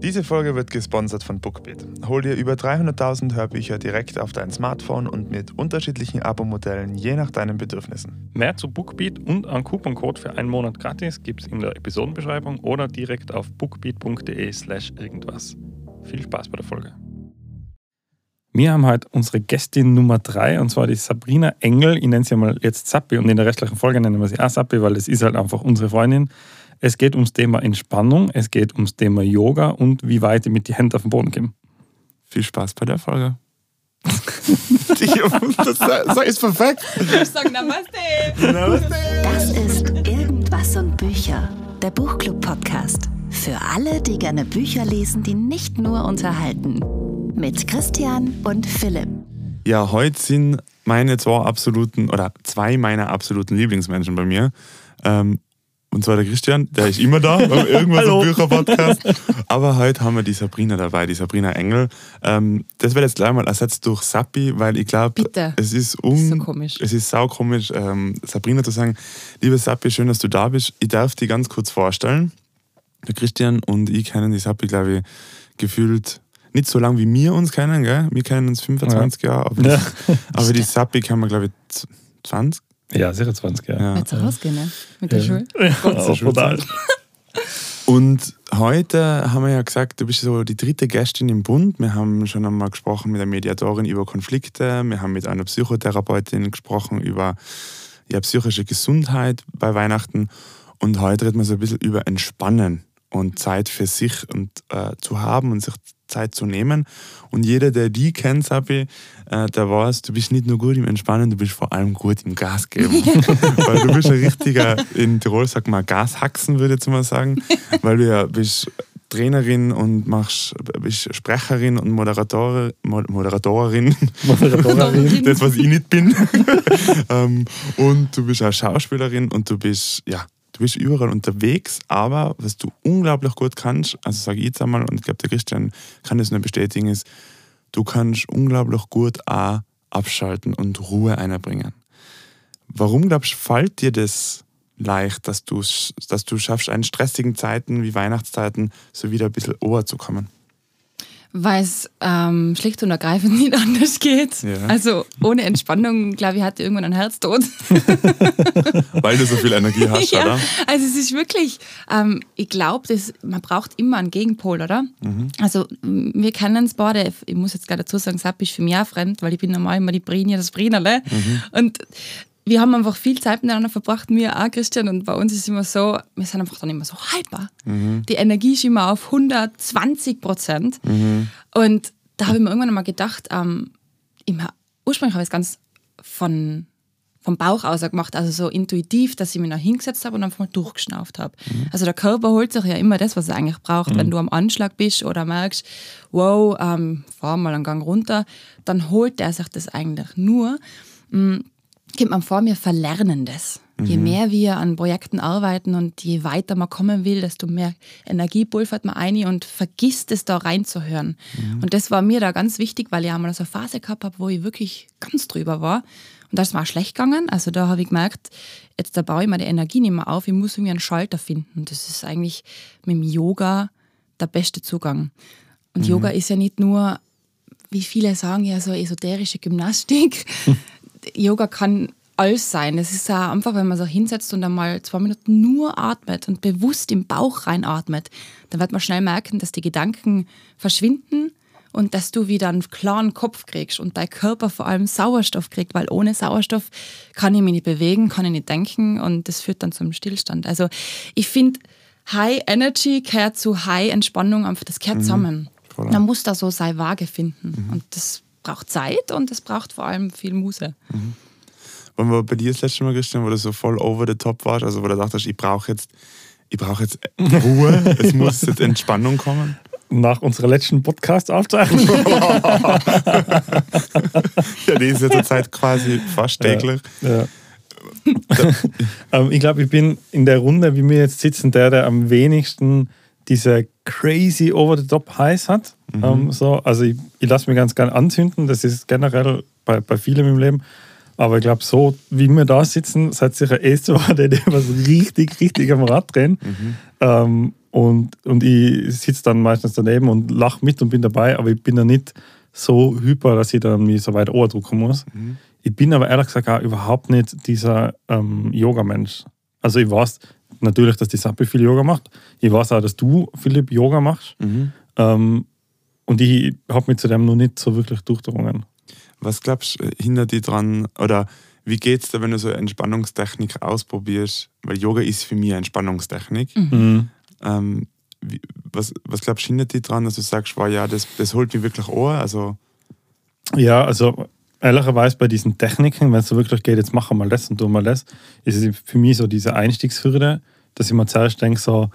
Diese Folge wird gesponsert von Bookbeat. Hol dir über 300.000 Hörbücher direkt auf dein Smartphone und mit unterschiedlichen Abo-Modellen je nach deinen Bedürfnissen. Mehr zu Bookbeat und einen Couponcode für einen Monat gratis gibt es in der Episodenbeschreibung oder direkt auf bookbeat.de/slash irgendwas. Viel Spaß bei der Folge. Wir haben heute unsere Gästin Nummer 3 und zwar die Sabrina Engel. Ich nenne sie mal jetzt Sappi und in der restlichen Folge nennen wir sie auch Sappi, weil es ist halt einfach unsere Freundin. Es geht ums Thema Entspannung, es geht ums Thema Yoga und wie weit ich mit die Hände auf den Boden komme. Viel Spaß bei der Folge. das, das ist perfekt. Ich sage Namaste. Namaste. Das ist Irgendwas und Bücher, der Buchclub-Podcast. Für alle, die gerne Bücher lesen, die nicht nur unterhalten. Mit Christian und Philipp. Ja, heute sind meine zwei absoluten oder zwei meiner absoluten Lieblingsmenschen bei mir. Ähm, und zwar der Christian, der ist immer da beim Irgendwas im Bücher-Podcast. Aber heute haben wir die Sabrina dabei, die Sabrina Engel. Ähm, das wird jetzt gleich mal ersetzt durch Sappi, weil ich glaube, es ist un so komisch. Es ist sau komisch, ähm, Sabrina zu sagen, liebe Sappi, schön, dass du da bist. Ich darf dich ganz kurz vorstellen. Der Christian und ich kennen die Sappi, glaube ich, gefühlt nicht so lange wie wir uns kennen, gell? Wir kennen uns 25 Jahre, aber, Ja. die, aber die Sappi kennen wir, glaube ich, 20. Ja, sicher 20 Jahre. Ja. Jetzt rausgehen, ne? Mit der Ja. Schule. Ja, brutal. Und heute haben wir ja gesagt, du bist so die dritte Gästin im Bund. Wir haben schon einmal gesprochen mit der Mediatorin über Konflikte. Wir haben mit einer Psychotherapeutin gesprochen über ja, psychische Gesundheit bei Weihnachten. Und heute reden wir so ein bisschen über Entspannen und Zeit für sich und äh, zu haben und sich Zeit zu nehmen. Und jeder, der die kennt, Sabi, äh, der weiß, du bist nicht nur gut im Entspannen, du bist vor allem gut im Gas geben. weil du bist ein richtiger, in Tirol sagt man Gashaxen, würde ich jetzt mal sagen, weil du ja bist Trainerin und machst, bist Sprecherin und Moderator, Mo- Moderatorin, Moderatorin. das, was ich nicht bin. ähm, und du bist auch Schauspielerin und du bist, ja, du bist überall unterwegs, aber was du unglaublich gut kannst, also sage ich jetzt einmal, und ich glaube, der Christian kann das nur bestätigen, ist, du kannst unglaublich gut auch abschalten und Ruhe einbringen. Warum glaubst du, fällt dir das leicht, dass du dass du schaffst, in stressigen Zeiten wie Weihnachtszeiten so wieder ein bisschen ober zu kommen? Weil es ähm, schlicht und ergreifend nicht anders geht. Ja. Also ohne Entspannung, glaube ich, hatte irgendwann ein Herztod. Weil du so viel Energie hast, ja, oder? also es ist wirklich, ähm, ich glaube, man braucht immer einen Gegenpol, oder? Mhm. Also m, wir kennen es beide, ich muss jetzt gleich dazu sagen, Sapp ist für mich auch fremd, weil ich bin normal immer die Brini, das Brinerle. Mhm. Und wir haben einfach viel Zeit miteinander verbracht, mir auch, Christian, und bei uns ist es immer so, wir sind einfach dann immer so hyper. Mhm. Die Energie ist immer auf 120 Prozent. Und da habe ich mir irgendwann mal gedacht, ähm, immer, ursprünglich habe ich es ganz von, vom Bauch aus gemacht, also so intuitiv, dass ich mich noch hingesetzt habe und einfach mal durchgeschnauft habe. Also der Körper holt sich ja immer das, was er eigentlich braucht. Wenn du am Anschlag bist oder merkst, wow, ähm, fahr mal einen Gang runter, dann holt er sich das eigentlich nur. Mm, kommt man vor, wir verlernen das. Je mehr wir an Projekten arbeiten und je weiter man kommen will, desto mehr Energie pulvert man ein und vergisst es da reinzuhören. Und das war mir da ganz wichtig, weil ich einmal so eine Phase gehabt habe, wo ich wirklich ganz drüber war. Und da ist mir auch schlecht gegangen. Also da habe ich gemerkt, jetzt da baue ich mir die Energie nicht mehr auf, ich muss irgendwie einen Schalter finden. Und das ist eigentlich mit dem Yoga der beste Zugang. Und Yoga ist ja nicht nur, wie viele sagen, ja so esoterische Gymnastik. Yoga kann alles sein. Es ist ja einfach, wenn man sich hinsetzt und einmal zwei Minuten nur atmet und bewusst im Bauch reinatmet, dann wird man schnell merken, dass die Gedanken verschwinden und dass du wieder einen klaren Kopf kriegst und dein Körper vor allem Sauerstoff kriegt, weil ohne Sauerstoff kann ich mich nicht bewegen, kann ich nicht denken und das führt dann zum Stillstand. Also ich finde, High Energy gehört zu High Entspannung, einfach das gehört zusammen. Voll. Man muss da so seine Waage finden und das braucht Zeit und das braucht vor allem viel Muse. Wann war bei dir das letzte Mal, Christian, wo du so voll over the top warst? Also, wo du dachtest, ich brauche jetzt, ich brauche jetzt Ruhe, es muss jetzt Entspannung kommen? Nach unserer letzten Podcast-Aufzeichnung. Ja, die ist ja zurzeit quasi fast täglich. Ja. ähm, ich glaube, ich bin in der Runde, wie wir jetzt sitzen, der, der am wenigsten diese crazy over-the-top Highs hat. Ähm, so. Also ich, ich lasse mich ganz gern anzünden, das ist generell bei, bei vielen im Leben. Aber ich glaube, so wie wir da sitzen, seid sicher eh so, der, der was richtig, richtig am Rad drehen. Ähm, Und, und ich sitze dann meistens daneben und lache mit und bin dabei, aber ich bin da nicht so hyper, dass ich dann mich so weit drucken muss. Mhm. Ich bin aber ehrlich gesagt auch überhaupt nicht dieser ähm, Yoga-Mensch. Also ich weiß natürlich, dass die Sappi viel Yoga macht. Ich weiß auch, dass du, Philipp, Yoga machst. Mhm. Ähm, und ich habe mich zu dem noch nicht so wirklich durchdrungen. Was glaubst du, äh, hindert dich dran, oder wie geht es dir, wenn du so Entspannungstechnik ausprobierst? Weil Yoga ist für mich Entspannungstechnik. Mhm. mhm. Ähm, wie, was, was glaubst du, hindert dich dran, dass du sagst, wow, ja, das, das holt mich wirklich an? Also ja, also ehrlicherweise bei diesen Techniken, wenn es so wirklich geht, jetzt machen wir mal das und tun mal das, ist es für mich so diese Einstiegshürde, dass ich mir zuerst denke, so,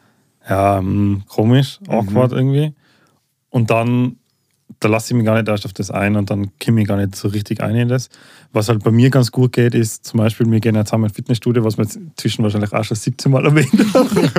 ja, mh, hm, komisch, awkward mhm. irgendwie. Und dann da lasse ich mich gar nicht erst auf das ein und dann komme ich gar nicht so richtig ein in das. Was halt bei mir ganz gut geht, ist zum Beispiel, wir gehen jetzt zusammen ins Fitnessstudio, was wir jetzt zwischen wahrscheinlich auch schon 17 Mal erwähnt haben.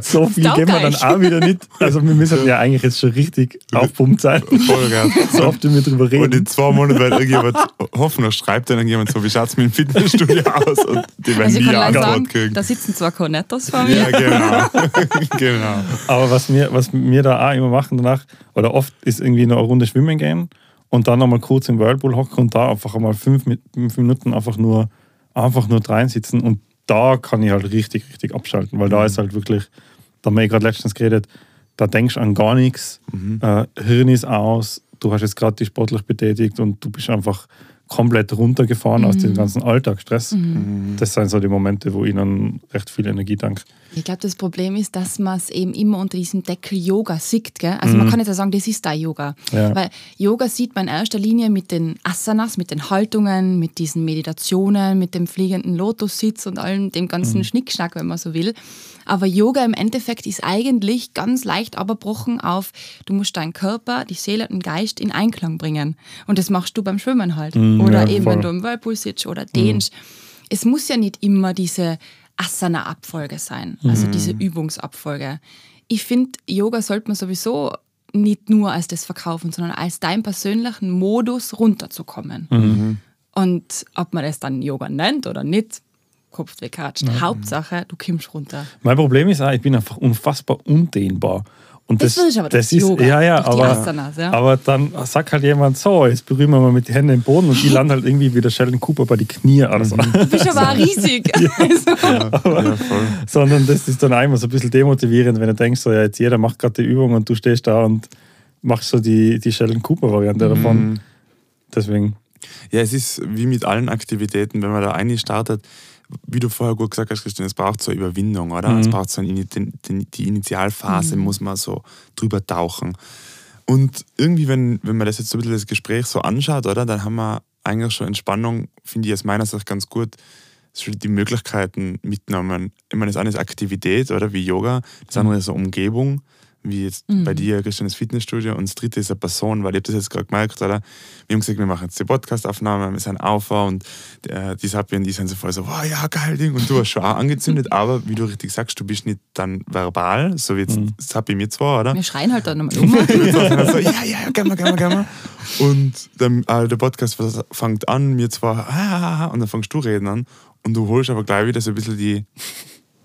so viel gehen wir dann auch wieder nicht. Also wir müssen ja eigentlich jetzt schon richtig aufpumpt sein. Voll geil. so oft wir drüber reden. Und in zwei Monaten wird irgendjemand, hoffen, schreibt dann irgendjemand so, wie schaut es mit dem Fitnessstudio aus? Und die werden also nie Antwort kriegen. Da sitzen zwar Cornettos vor mir. Ja, genau. genau. Aber was wir, was wir da auch immer machen danach, oder oft ist irgendwie eine Runde schwimmen gehen und dann nochmal kurz im Whirlpool hocken und da einfach einmal fünf, fünf Minuten einfach nur, einfach nur drein sitzen und da kann ich halt richtig, richtig abschalten, weil mhm. da ist halt wirklich, da haben wir gerade letztens geredet, da denkst du an gar nichts, mhm. äh, Hirn ist aus, du hast jetzt gerade dich sportlich betätigt und du bist einfach komplett runtergefahren mhm. aus dem ganzen Alltagsstress. Mhm. Das sind so die Momente, wo dann recht viel Energie danke. Ich glaube, das Problem ist, dass man es eben immer unter diesem Deckel Yoga sieht. Gell? Also mhm. man kann jetzt ja sagen, das ist da Yoga. Ja. Weil Yoga sieht man in erster Linie mit den Asanas, mit den Haltungen, mit diesen Meditationen, mit dem fliegenden Lotussitz und allem dem ganzen mhm. Schnickschnack, wenn man so will. Aber Yoga im Endeffekt ist eigentlich ganz leicht abbrochen auf, du musst deinen Körper, die Seele und den Geist in Einklang bringen. Und das machst du beim Schwimmen halt. Mhm, oder ja, eben, voll. wenn du im Whirlpool sitzt oder dehnst. Mhm. Es muss ja nicht immer diese Asana-Abfolge sein, also mhm. diese Übungsabfolge. Ich finde, Yoga sollte man sowieso nicht nur als das verkaufen, sondern als deinen persönlichen Modus runterzukommen. Mhm. Und ob man das dann Yoga nennt oder nicht, Kopf weghatscht. Hauptsache, du kommst runter. Mein Problem ist auch, ich bin einfach unfassbar undehnbar. Und das, das, ist aber das ist, Yoga, ja, ja, aber, Asanas, ja. aber dann sagt halt jemand so, jetzt berühren wir mal mit den Händen den Boden und die landen halt irgendwie wie der Sheldon Cooper bei die Knie oder so. Du bist aber riesig. ja. ja, aber, ja, sondern das ist dann einmal so ein bisschen demotivierend, wenn du denkst, so, ja, jetzt jeder macht gerade die Übung und du stehst da und machst so die, die Sheldon Cooper-Variante mhm. davon. Deswegen. Ja, es ist wie mit allen Aktivitäten, wenn man da eine startet, wie du vorher gut gesagt hast, Christian, es braucht so eine Überwindung, oder? Mhm. Es braucht so eine, die Initialphase, mhm. muss man so drüber tauchen. Und irgendwie, wenn, wenn man das jetzt so ein bisschen das Gespräch so anschaut, oder, dann haben wir eigentlich schon Entspannung, finde ich aus meiner Sicht ganz gut, die Möglichkeiten mitgenommen. Ich meine, das eine ist Aktivität, oder, wie Yoga, das andere ist so Umgebung wie jetzt mhm. bei dir, Christian, das Fitnessstudio. Und das dritte ist eine Person, weil ich habe das jetzt gerade gemerkt, oder? Wir haben gesagt, wir machen jetzt die Podcastaufnahme, wir sind Aufbau und äh, die Sapi und die sind so voll so, wow, ja, geil Ding. Und du hast schon auch angezündet, aber wie du richtig sagst, du bist nicht dann verbal, so wie jetzt mhm. Sapi mir zwar, oder? Wir schreien halt dann nochmal um. so, ja, ja, gehen wir, gehen wir, gehen wir. Und dann, äh, der Podcast fängt an, mir zwar, ah, und dann fängst du reden an und du holst aber gleich wieder so ein bisschen die,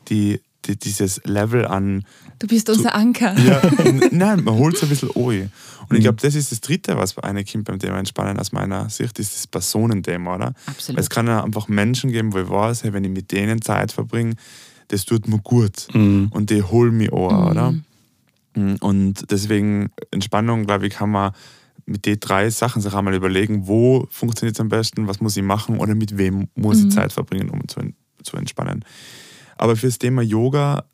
die die, dieses Level an. Du bist unser Anker. Ja, nein, man holt es ein bisschen an. Und ich mhm. glaube, das ist das Dritte, was bei einer Kind beim Thema Entspannen aus meiner Sicht ist, das Personenthema, oder? Absolut. Weil es kann ja einfach Menschen geben, wo ich weiß, hey, wenn ich mit denen Zeit verbringe, das tut mir gut. Mhm. Und die holen mich an, mhm. oder? Mhm, und deswegen, Entspannung, glaube ich, kann man mit den drei Sachen sich einmal überlegen, wo funktioniert es am besten, was muss ich machen oder mit wem muss ich mhm. Zeit verbringen, um zu, zu entspannen. Aber für das Thema Yoga,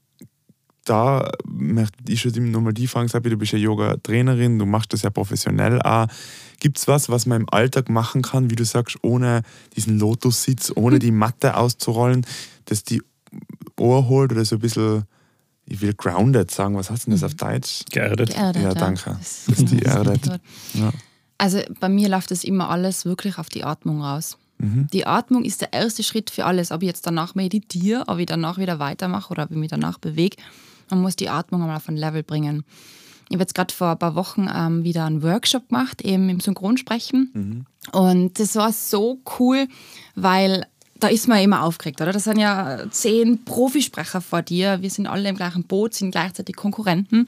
da möchte ich schon nochmal die Frage sagen, du bist ja Yoga-Trainerin, du machst das ja professionell auch. Gibt es was, was man im Alltag machen kann, wie du sagst, ohne diesen Lotus-Sitz, ohne die Matte auszurollen, dass die Ohr holt oder so ein bisschen, ich will grounded sagen, was heißt denn das auf Deutsch? Geerdet. geerdet ja, danke. Das, das ist die erdet. Ja. Also bei mir läuft das immer alles wirklich auf die Atmung raus. Mhm. Die Atmung ist der erste Schritt für alles. Ob ich jetzt danach meditiere, ob ich danach wieder weitermache oder ob ich mich danach bewege, man muss die Atmung einmal auf ein Level bringen. Ich habe jetzt gerade vor ein paar Wochen ähm, wieder einen Workshop gemacht, eben im Synchronsprechen. Mhm. Und das war so cool, weil da ist man immer aufgeregt, oder? Das sind ja zehn Profisprecher vor dir, wir sind alle im gleichen Boot, sind gleichzeitig Konkurrenten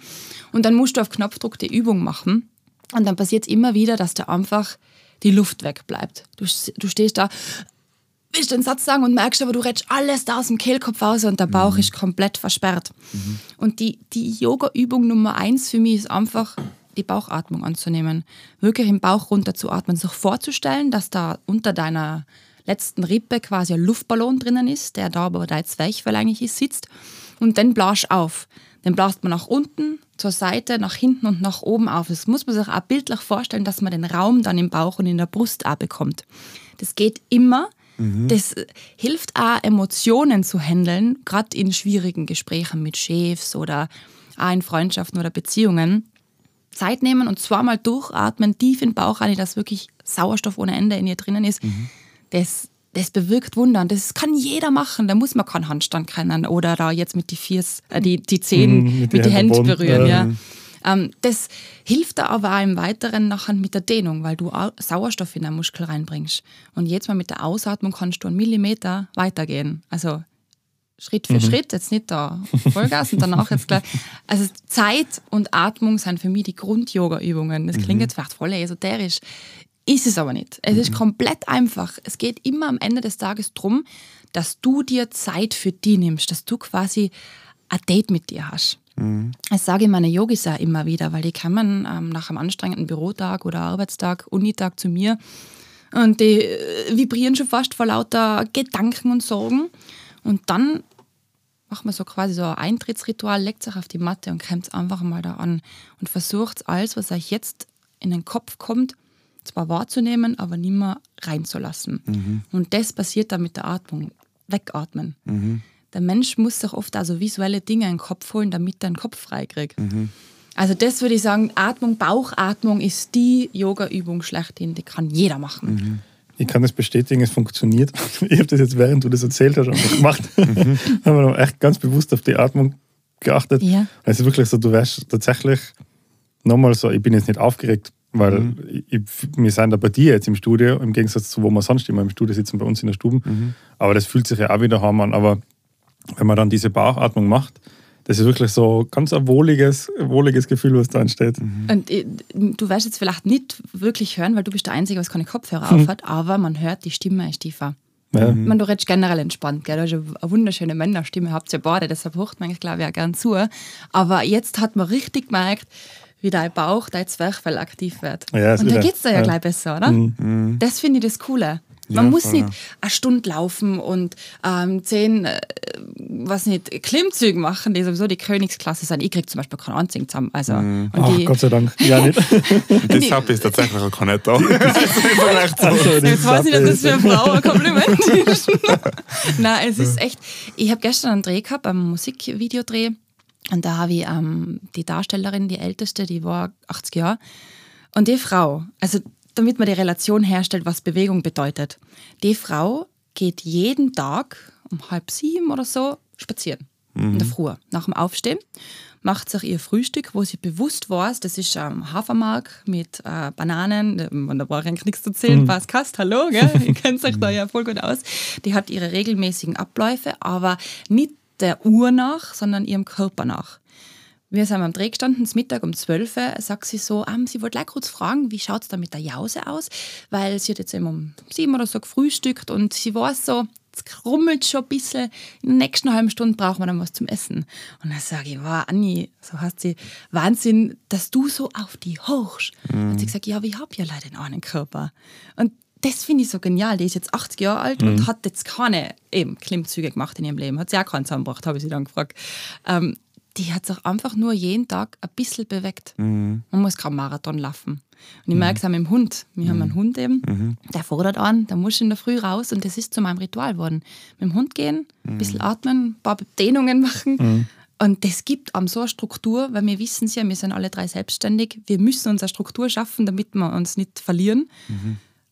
und dann musst du auf Knopfdruck die Übung machen und dann passiert es immer wieder, dass da einfach die Luft wegbleibt. Du, du stehst da, willst den Satz sagen und merkst aber, du redest alles da aus dem Kehlkopf raus und der Bauch mhm. ist komplett versperrt. Mhm. Und die, die Yoga-Übung Nummer eins für mich ist einfach, die Bauchatmung anzunehmen. Wirklich im Bauch runter zu atmen, sich vorzustellen, dass da unter deiner letzten Rippe quasi ein Luftballon drinnen ist, der da aber dein Zwerchfell eigentlich ist, sitzt. Und dann blasch auf. Den blast man nach unten, zur Seite, nach hinten und nach oben auf. Das muss man sich auch bildlich vorstellen, dass man den Raum dann im Bauch und in der Brust auch bekommt. Das geht immer. Mhm. Das hilft auch, Emotionen zu handeln, gerade in schwierigen Gesprächen mit Chefs oder auch in Freundschaften oder Beziehungen. Zeit nehmen und zweimal durchatmen, tief in den Bauch rein, dass wirklich Sauerstoff ohne Ende in ihr drinnen ist. Mhm. Das, das bewirkt Wunder. Und das kann jeder machen. Da muss man keinen Handstand kennen oder da jetzt mit die Viers, äh, die, die Zehen mhm, mit, mit die Hände berühren. Ja. Ähm, das hilft da aber auch im Weiteren nachher mit der Dehnung, weil du Sauerstoff in den Muskel reinbringst. Und jetzt mal mit der Ausatmung kannst du einen Millimeter weitergehen. Also Schritt für mhm. Schritt, jetzt nicht da Vollgas und danach jetzt gleich. Also Zeit und Atmung sind für mich die Grund-Yoga-Übungen. Das klingt mhm. jetzt vielleicht voll esoterisch, ist es aber nicht. Es mhm. ist komplett einfach. Es geht immer am Ende des Tages darum, dass du dir Zeit für die nimmst, dass du quasi ein Date mit dir hast. Mhm. Das sage ich meine Yogis auch immer wieder, weil die kommen ähm, nach einem anstrengenden Bürotag oder Arbeitstag, Unitag zu mir und die äh, vibrieren schon fast vor lauter Gedanken und Sorgen. Und dann macht man so quasi so ein Eintrittsritual, legt sich auf die Matte und kommt einfach mal da an und versucht alles, was euch jetzt in den Kopf kommt, zwar wahrzunehmen, aber nicht mehr reinzulassen. Mhm. Und das passiert dann mit der Atmung. Wegatmen. Mhm. Der Mensch muss sich oft also visuelle Dinge in den Kopf holen, damit er den Kopf freikriegt. Mhm. Also das würde ich sagen, Atmung, Bauchatmung ist die Yoga-Übung schlechthin, die kann jeder machen. Mhm. Ich kann das bestätigen, es funktioniert. Ich habe das jetzt, während du das erzählt hast, einfach gemacht. Mhm. haben wir echt ganz bewusst auf die Atmung geachtet. Ja. Es ist wirklich so, du wärst tatsächlich nochmal so, ich bin jetzt nicht aufgeregt, weil mhm. ich, wir sind da bei dir jetzt im Studio, im Gegensatz zu wo wir sonst immer im Studio sitzen, bei uns in der Stube. Mhm. Aber das fühlt sich ja auch wieder harm an. Aber wenn man dann diese Bauchatmung macht, das ist wirklich so ganz ein wohliges, wohliges Gefühl, was da entsteht. Mhm. Und äh, du wirst jetzt vielleicht nicht wirklich hören, weil du bist der Einzige, was keine Kopfhörer mhm. aufhat, aber man hört, die Stimme ist tiefer. Ja. Mhm. Man, du redest generell entspannt, gell? du hast eine wunderschöne Männerstimme, habt ihr beide, deshalb hört man, glaube ich, auch gern zu. Aber jetzt hat man richtig gemerkt, wie dein Bauch, dein Zwerchfell aktiv wird. Ja, Und da geht es dir ja, ja, gleich besser, oder? Mhm. Das finde ich das Coole. Man ja, muss voll, nicht eine Stunde laufen und ähm, zehn, äh, was nicht, Klimmzüge machen, die sowieso die Königsklasse sind. Ich kriege zum Beispiel keinen einzigen zusammen. Also, mm. Ach, die, Gott sei Dank. Ja, nicht. Deshalb ist tatsächlich auch kein da. Jetzt weiß ich nicht, ob das für eine Frau ein Kompliment ist. Nein, es ist echt. Ich habe gestern einen Dreh gehabt, einen Musikvideodreh. Und da habe ich ähm, die Darstellerin, die älteste, die war 80 Jahre. Und die Frau, also damit man die Relation herstellt, was Bewegung bedeutet. Die Frau geht jeden Tag um halb sieben oder so spazieren. Mhm. In der mhm. Früh. Nach dem Aufstehen macht sich ihr Frühstück, wo sie bewusst weiß, das ist ähm, Hafermark mit äh, Bananen, da brauche ich eigentlich nichts zu erzählen, mhm. was Kast, hallo, gell? ihr kennt euch da ja voll gut aus. Die hat ihre regelmäßigen Abläufe, aber nicht der Uhr nach, sondern ihrem Körper nach. Wir sind am Dreh gestanden, zum Mittag um 12 Uhr, sagt sie so, ah, sie wollte gleich kurz fragen, wie schaut es da mit der Jause aus? Weil sie hat jetzt eben um sieben oder so gefrühstückt und sie weiß so, es krummelt schon ein bisschen, in der nächsten halben Stunde brauchen wir dann was zum Essen. Und dann sage ich, wow, Anni, so hast sie, Wahnsinn, dass du so auf die hochst. Mhm. Hat sie gesagt, ja, aber ich habe ja leider einen Körper. Und das finde ich so genial. Die ist jetzt 80 Jahre alt mhm. und hat jetzt keine eben Klimmzüge gemacht in ihrem Leben. Hat sie auch keinen zusammengebracht, habe ich sie dann gefragt. Ähm, die hat sich einfach nur jeden Tag ein bisschen bewegt. Mhm. Man muss keinen Marathon laufen. Und ich mhm. merke es auch mit dem Hund. Wir mhm. haben einen Hund eben, mhm. der fordert an, der muss in der Früh raus und das ist zu meinem Ritual geworden. Mit dem Hund gehen, ein bisschen mhm. atmen, ein paar Dehnungen machen. Mhm. Und das gibt einem so eine Struktur, weil wir wissen es ja, wir sind alle drei selbstständig. Wir müssen unsere Struktur schaffen, damit wir uns nicht verlieren.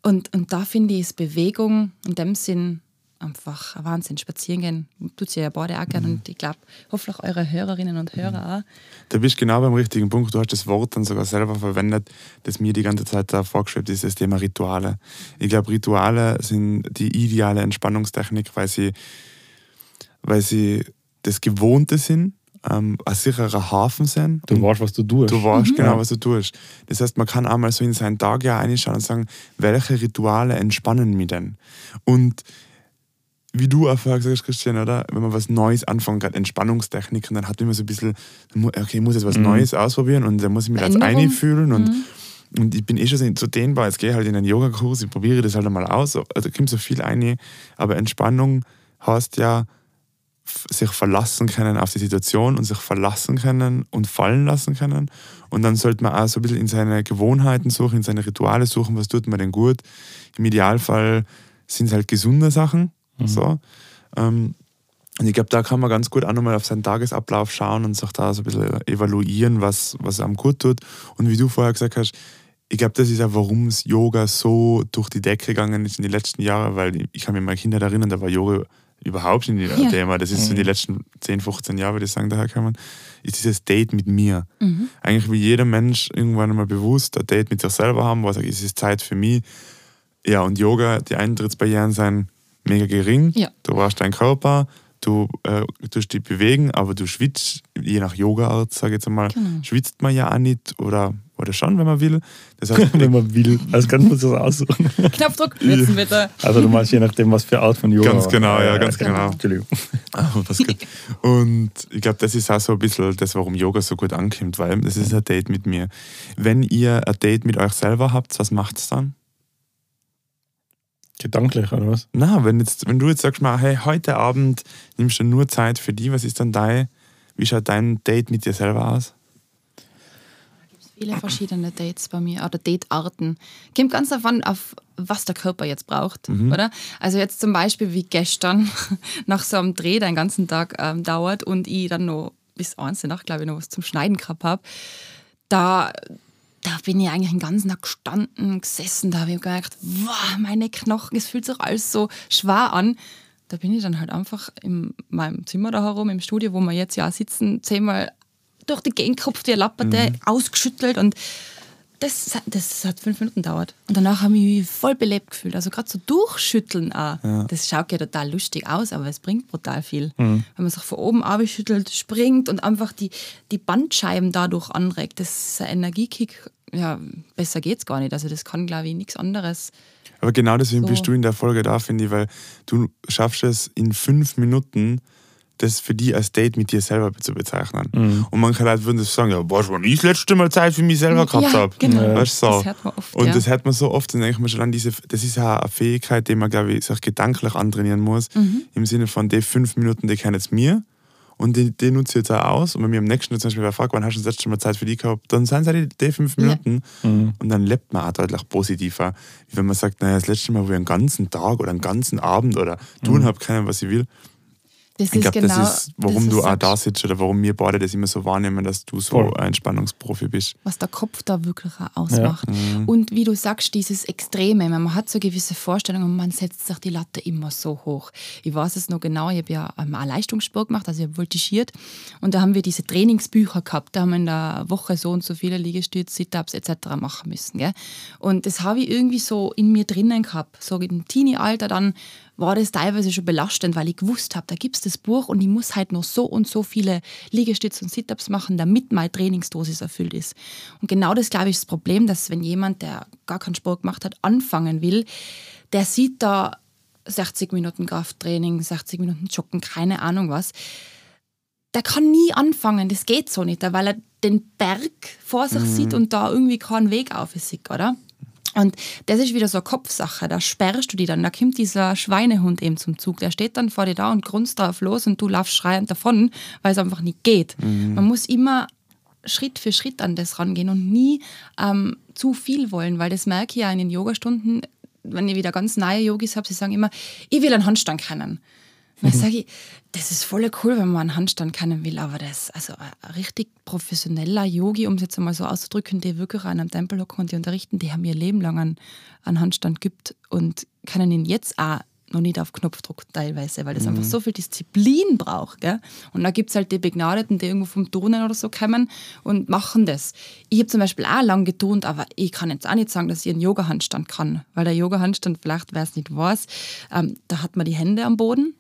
Und, und da finde ich, ist Bewegung in dem Sinn einfach ein Wahnsinn. Spazieren gehen tut sie ja beide auch gerne. Mhm. Und ich glaube, hoffentlich eure Hörerinnen und Hörer mhm. auch. Da bist du genau beim richtigen Punkt. Du hast das Wort dann sogar selber verwendet, das mir die ganze Zeit da vorgeschrieben ist, das Thema Rituale. Ich glaube, Rituale sind die ideale Entspannungstechnik, weil sie, weil sie das Gewohnte sind ähm, ein sicherer Hafen sein. Du weißt, was du tust. Du weißt mhm. genau, was du tust. Das heißt, man kann einmal so in seinen Tag ja reinschauen und sagen, welche Rituale entspannen mich denn? Und wie du auch vorher gesagt hast, Christian, oder? Wenn man was Neues anfängt, gerade Entspannungstechniken, dann hat man immer so ein bisschen, okay, ich muss jetzt was mhm. Neues ausprobieren und dann muss ich mich als einfühlen und, mhm. und ich bin eh schon so dehnbar, jetzt gehe ich halt in einen Yogakurs, ich probiere das halt einmal aus, also kommt so viel ein, aber Entspannung heißt ja, sich verlassen können auf die Situation und sich verlassen können und fallen lassen können. Und dann sollte man auch so ein bisschen in seine Gewohnheiten suchen, in seine Rituale suchen, was tut man denn gut. Im Idealfall sind es halt gesunde Sachen. Mhm. So. Ähm, und ich glaube, da kann man ganz gut auch nochmal auf seinen Tagesablauf schauen und sich da so ein bisschen evaluieren, was, was einem gut tut. Und wie du vorher gesagt hast, ich glaube, das ist ja, warum es Yoga so durch die Decke gegangen ist in den letzten Jahren, weil ich kann mich mal Kinder erinnern, da war Yoga überhaupt in ja. Thema, das ist so in den letzten 10, 15 Jahren, würde ich sagen, daher kommen, ist dieses Date mit mir. Mhm. Eigentlich will jeder Mensch irgendwann einmal bewusst ein Date mit sich selber haben, wo er sagt, es ist Zeit für mich. Ja, und Yoga, die Eintrittsbarrieren sind mega gering. Ja. Du warst dein Körper, du äh, tust dich bewegen, aber du schwitzt, je nach Yoga-Art, sage ich jetzt einmal, genau. schwitzt man ja auch nicht oder oder schon, wenn man will. Das heißt, wenn man will. Also kann man sich das aussuchen. Knopfdruck nutzen bitte. Also du meinst je nachdem, was für Art von Yoga. Ganz genau, ja, ganz genau. genau. Entschuldigung. Ah, Und ich glaube, das ist auch so ein bisschen das, warum Yoga so gut ankommt, weil das ist ein Date mit mir. Wenn ihr ein Date mit euch selber habt, was macht es dann? Gedanklich, oder was? Na, wenn, jetzt, wenn du jetzt sagst, mal, hey, heute Abend nimmst du nur Zeit für die, was ist dann dein, wie schaut dein Date mit dir selber aus? viele verschiedene Dates bei mir oder Datearten. Kommt ganz davon auf, was der Körper jetzt braucht, mhm. oder? Also jetzt zum Beispiel wie gestern nach so einem Dreh, der den ganzen Tag ähm, dauert und ich dann noch bis eins in Nacht, glaube ich, noch was zum Schneiden gehabt habe. Da, da bin ich eigentlich den ganzen Tag gestanden, gesessen, da habe ich gemerkt, wow, meine Knochen, es fühlt sich alles so schwer an. Da bin ich dann halt einfach in meinem Zimmer da herum, im Studio, wo wir jetzt ja sitzen, zehnmal durch die Gegend gehupft, die Lapperte, mhm. ausgeschüttelt und das, das hat fünf Minuten gedauert. Und danach habe ich mich voll belebt gefühlt. Also gerade so durchschütteln auch. Ja. Das schaut ja total lustig aus, aber es bringt brutal viel. Mhm. Wenn man sich von oben abschüttelt, springt und einfach die, die Bandscheiben dadurch anregt. Das ist ein Energiekick. Ja, besser geht's gar nicht. Also das kann, glaube ich, nichts anderes. Aber genau deswegen so. bist du in der Folge da, finde ich, weil du schaffst es in fünf Minuten das für die als Date mit dir selber zu bezeichnen. Mhm. Und manche Leute würden das sagen, ja, weißt du, wann ich das letzte Mal Zeit für mich selber gehabt ja, habe? Genau. Weißt, so. Das hört man oft. Und ja. das hört man so oft, dann denke ich mir schon an diese, das ist ja eine Fähigkeit, die man, glaube ich, sich gedanklich antrainieren muss. Mhm. Im Sinne von, die fünf Minuten, die kennen jetzt mir. Und die, die nutze ich jetzt auch aus. Und wenn mir am nächsten zum Beispiel fragt, wann hast du das letzte Mal Zeit für dich gehabt, dann sind es halt die fünf Minuten. Ja. Mhm. Und dann lebt man auch deutlich positiver. Wie wenn man sagt, naja, das letzte Mal, wo ich einen ganzen Tag oder einen ganzen Abend oder tun mhm. habe, können, was ich will das ich glaube, genau, das ist, warum das du auch da sitzt oder warum wir beide das immer so wahrnehmen, dass du so Voll. ein Entspannungsprofi bist. Was der Kopf da wirklich auch ausmacht. Ja. Mhm. Und wie du sagst, dieses Extreme, man hat so gewisse Vorstellungen und man setzt sich die Latte immer so hoch. Ich weiß es noch genau, ich habe ja einen Leistungssport gemacht, also ich habe voltigiert und da haben wir diese Trainingsbücher gehabt, da haben wir in der Woche so und so viele Liegestütze, Sit-Ups etc. machen müssen. Gell? Und das habe ich irgendwie so in mir drinnen gehabt, so im Teenie-Alter dann war das teilweise schon belastend, weil ich gewusst habe, da gibt es das Buch und ich muss halt noch so und so viele Liegestütze und Sit-Ups machen, damit meine Trainingsdosis erfüllt ist. Und genau das, glaube ich, ist das Problem, dass wenn jemand, der gar keinen Sport gemacht hat, anfangen will, der sieht da 60 Minuten Krafttraining, 60 Minuten Joggen, keine Ahnung was. Der kann nie anfangen, das geht so nicht, weil er den Berg vor sich mhm. sieht und da irgendwie keinen Weg auf sieht, oder? Und das ist wieder so eine Kopfsache. Da sperrst du die dann. Da kommt dieser Schweinehund eben zum Zug. Der steht dann vor dir da und grunzt drauf los und du laufst schreiend davon, weil es einfach nicht geht. Mhm. Man muss immer Schritt für Schritt an das rangehen und nie ähm, zu viel wollen, weil das merke ich ja in den Yogastunden, wenn ich wieder ganz neue Yogis habe, sie sagen immer, ich will einen Handstand kennen. Dann sage ich, das ist voll cool, wenn man einen Handstand kennen will, aber das also ein richtig professioneller Yogi, um es jetzt einmal so auszudrücken, die wirklich an einem Tempel hocken und die unterrichten, die haben ihr Leben lang einen, einen Handstand gibt und können ihn jetzt auch noch nicht auf Knopfdruck teilweise, weil das Mhm. einfach so viel Disziplin braucht. Gell? Und da gibt es halt die Begnadeten, die irgendwo vom Turnen oder so kommen und machen das. Ich habe zum Beispiel auch lang geturnt, aber ich kann jetzt auch nicht sagen, dass ich einen Yoga-Handstand kann, weil der Yoga-Handstand, vielleicht wer es nicht weiß, ähm, da hat man die Hände am Boden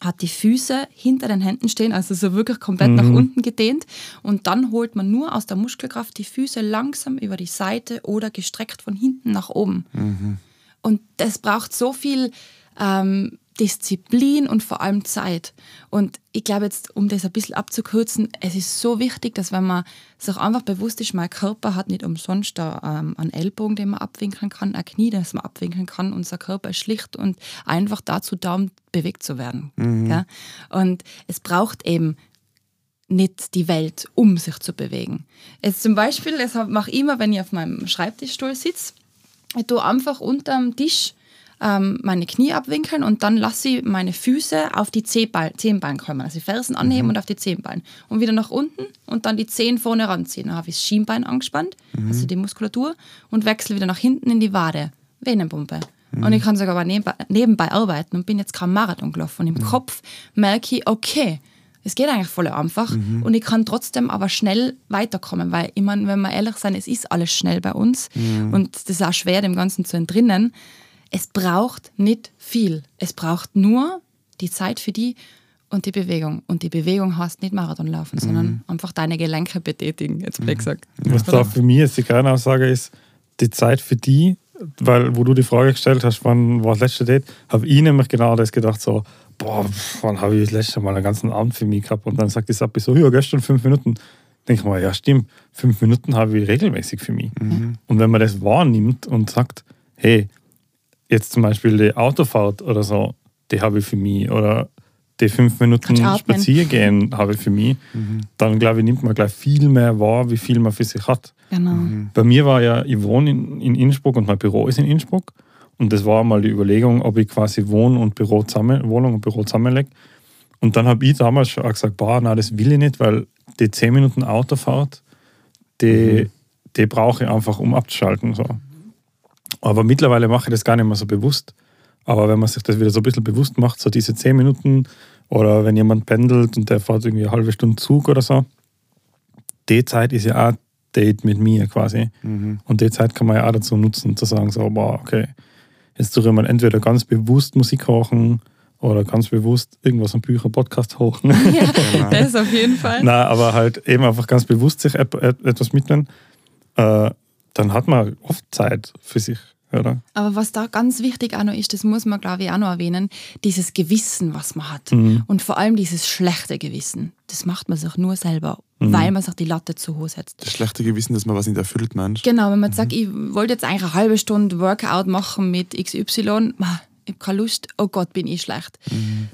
hat die Füße hinter den Händen stehen, also so wirklich komplett nach unten gedehnt. Und dann holt man nur aus der Muskelkraft die Füße langsam über die Seite oder gestreckt von hinten nach oben. Und das braucht so viel ähm, Disziplin und vor allem Zeit. Und ich glaube jetzt, um das ein bisschen abzukürzen, es ist so wichtig, dass wenn man sich einfach bewusst ist, mein Körper hat nicht umsonst da, ähm, einen Ellbogen, den man abwinkeln kann, ein Knie, das man abwinkeln kann. Unser Körper ist schlicht und einfach dazu da, um bewegt zu werden. Gell? Und es braucht eben nicht die Welt, um sich zu bewegen. Jetzt zum Beispiel, das mache ich immer, wenn ich auf meinem Schreibtischstuhl sitze, ich tue einfach unterm Tisch ähm, meine Knie abwinkeln und dann lasse ich meine Füße auf die Zehnballen, Zehenballen kommen. Also die Fersen anheben und auf die Zehenballen. Und wieder nach unten und dann die Zehen vorne ranziehen. Dann habe ich das Schienbein angespannt, also die Muskulatur, und wechsle wieder nach hinten in die Wade. Venenpumpe. Und ich kann sogar nebenbei, nebenbei arbeiten und bin jetzt kein Marathon gelaufen. Und im Kopf merke ich, okay, es geht eigentlich voll einfach und ich kann trotzdem aber schnell weiterkommen, weil ich meine, wenn wir ehrlich sein, es ist alles schnell bei uns und das ist auch schwer, dem Ganzen zu entrinnen. Es braucht nicht viel. Es braucht nur die Zeit für die und die Bewegung. Und die Bewegung heißt nicht Marathon laufen, sondern einfach deine Gelenke betätigen, jetzt blöd gesagt. Was da für mich jetzt die Kernaussage ist, die Zeit für die, weil wo du die Frage gestellt hast, wann war das letzte Date, habe ich nämlich genau das gedacht, so, boah, wann habe ich das letzte Mal einen ganzen Abend für mich gehabt? Und dann sagt die Sappi so, ja, gestern fünf Minuten. Denke ich mal, ja, stimmt, fünf Minuten habe ich regelmäßig für mich. Und wenn man das wahrnimmt und sagt, hey, jetzt zum Beispiel die Autofahrt oder so, die habe ich für mich, oder die fünf Minuten. Spaziergehen habe ich für mich, dann glaube ich, nimmt man gleich viel mehr wahr, wie viel man für sich hat. Genau. Bei mir war ja, ich wohne in, in Innsbruck und mein Büro ist in Innsbruck. Und das war mal die Überlegung, ob ich quasi Wohn- und Büro zusammen, Wohnung und Büro zusammenlege. Und dann habe ich damals schon auch gesagt, boah, nein, das will ich nicht, weil die 10 Minuten Autofahrt, die, die brauche ich einfach, um abzuschalten. So. Aber mittlerweile mache ich das gar nicht mehr so bewusst. Aber wenn man sich das wieder so ein bisschen bewusst macht, so diese 10 Minuten oder wenn jemand pendelt und der fährt irgendwie eine halbe Stunde Zug oder so, die Zeit ist ja auch Date mit mir quasi. Und die Zeit kann man ja auch dazu nutzen, zu sagen, so, boah, okay, jetzt tue ich mal entweder ganz bewusst Musik hören oder ganz bewusst irgendwas am Bücher, Podcast hören. Ja, das auf jeden Fall. Nein, aber halt eben einfach ganz bewusst sich et- et- etwas mitnehmen. Äh, dann hat man oft Zeit für sich, oder? Aber was da ganz wichtig auch noch ist, das muss man, glaube ich, auch noch erwähnen, dieses Gewissen, was man hat. Mhm. Und vor allem dieses schlechte Gewissen. Das macht man sich nur selber, Mhm. weil man sich die Latte zu hoch setzt. Das schlechte Gewissen, dass man was nicht erfüllt, meinst Genau, wenn man sagt, ich wollte jetzt eigentlich eine halbe Stunde Workout machen mit XY, ich habe keine Lust, oh Gott, bin ich schlecht.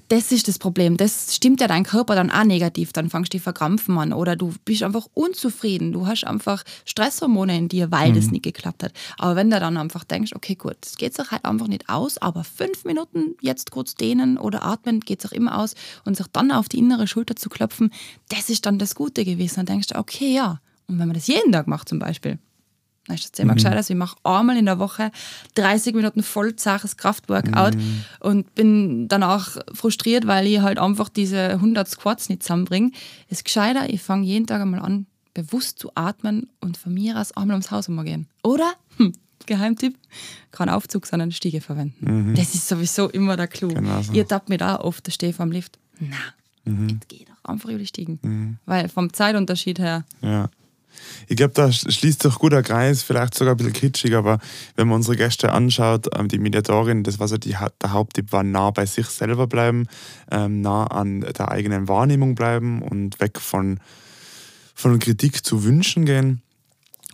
Das ist das Problem. Das stimmt ja dein Körper dann auch negativ. Dann fängst du dich verkrampfen an oder du bist einfach unzufrieden. Du hast einfach Stresshormone in dir, weil das nicht geklappt hat. Aber wenn du dann einfach denkst, okay, gut, es geht sich halt einfach nicht aus, aber fünf Minuten jetzt kurz dehnen oder atmen geht sich immer aus und sich dann auf die innere Schulter zu klopfen, das ist dann das Gute gewesen. Dann denkst du, okay, ja. Und wenn man das jeden Tag macht zum Beispiel, dann ist das immer gescheit. Also ich mache einmal in der Woche 30 Minuten vollzaches Kraftworkout und bin danach frustriert, weil ich halt einfach diese 100 Squats nicht zusammenbringe. Es ist gescheiter, ich fange jeden Tag einmal an, bewusst zu atmen und von mir aus einmal ums Haus umgehen. Oder, hm, Geheimtipp, keinen Aufzug, sondern Stiege verwenden. Das ist sowieso immer der Clou. Genau so. Ihr tappt mir da oft, stehe ich vor dem Lift. Na, jetzt geh doch einfach über die Stiegen. Weil vom Zeitunterschied her, Ja. Ich glaube, da schließt sich guter Kreis, vielleicht sogar ein bisschen kitschig, aber wenn man unsere Gäste anschaut, ähm, die Mediatorin, das war so die, der Haupttipp, war nah bei sich selber bleiben, ähm, nah an der eigenen Wahrnehmung bleiben und weg von, von Kritik zu Wünschen gehen.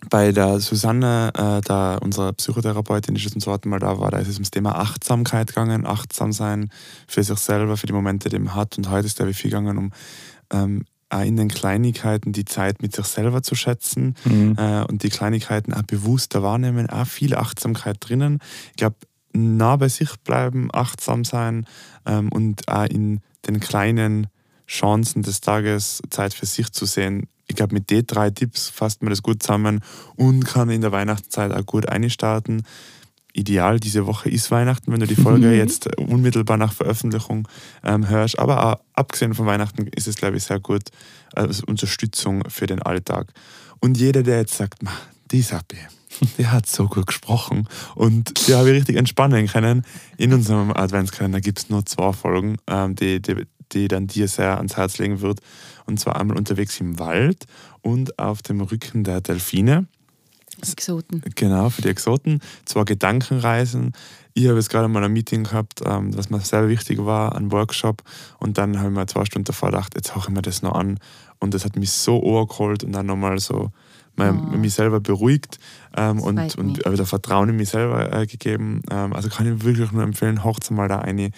Bei der Susanne, äh, da unsere Psychotherapeutin, die schon zum zweiten Mal da war, da ist es ums Thema Achtsamkeit gegangen, achtsam sein für sich selber, für die Momente, die man hat. Und heute ist der wie viel gegangen um ähm, in den Kleinigkeiten die Zeit mit sich selber zu schätzen äh, und die Kleinigkeiten auch bewusster wahrnehmen, auch viel Achtsamkeit drinnen. Ich glaube, nah bei sich bleiben, achtsam sein ähm, und auch in den kleinen Chancen des Tages Zeit für sich zu sehen. Ich glaube, mit den drei Tipps fasst man das gut zusammen und kann in der Weihnachtszeit auch gut einstarten. Ideal. Diese Woche ist Weihnachten, wenn du die Folge mhm. jetzt unmittelbar nach Veröffentlichung ähm, hörst. Aber auch, abgesehen von Weihnachten ist es, glaube ich, sehr gut als Unterstützung für den Alltag. Und jeder, der jetzt sagt, die Sapi, die hat so gut gesprochen und die habe ich richtig entspannen können. In unserem Adventskalender gibt es nur zwei Folgen, ähm, die, die, die dann dir sehr ans Herz legen wird. Und zwar einmal unterwegs im Wald und auf dem Rücken der Delfine. Exoten. Genau, für die Exoten. Zwar Gedankenreisen. Ich habe jetzt gerade mal ein Meeting gehabt, ähm, was mir sehr wichtig war, ein Workshop. Und dann habe ich mir zwei Stunden davor gedacht, jetzt höre ich mir das noch an. Und das hat mich so overgeholt und dann nochmal so oh. mich selber beruhigt ähm, und, und wieder Vertrauen in mich selber äh, gegeben. Ähm, also kann ich wirklich nur empfehlen, hocht mal da eine.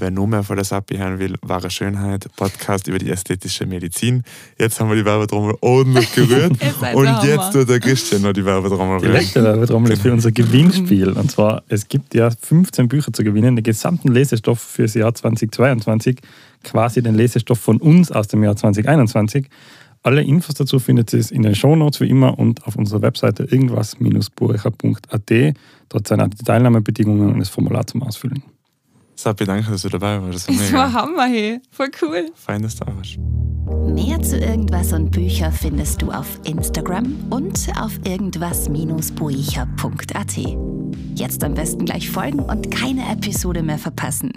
Wer noch mehr von der Sappi hören will, wahre Schönheit, Podcast über die ästhetische Medizin. Jetzt haben wir die Werbetrommel ordentlich gerührt. und jetzt tut der Christian noch die Werbetrommel rühren. Die letzte Werbetrommel ist für unser Gewinnspiel. Und zwar, es gibt ja 15 Bücher zu gewinnen, den gesamten Lesestoff für das Jahr 2022, quasi den Lesestoff von uns aus dem Jahr 2021. Alle Infos dazu findet ihr in den Shownotes wie immer und auf unserer Webseite irgendwas-burecher.at. Dort sind auch die Teilnahmebedingungen und das Formular zum Ausfüllen. Sabi, danke, dass du dabei warst. Das war, das war Hammer, hey. Voll cool. Fein, dass du da warst. Mehr zu Irgendwas und Bücher findest du auf Instagram und auf irgendwas-buecher.at. Jetzt am besten gleich folgen und keine Episode mehr verpassen.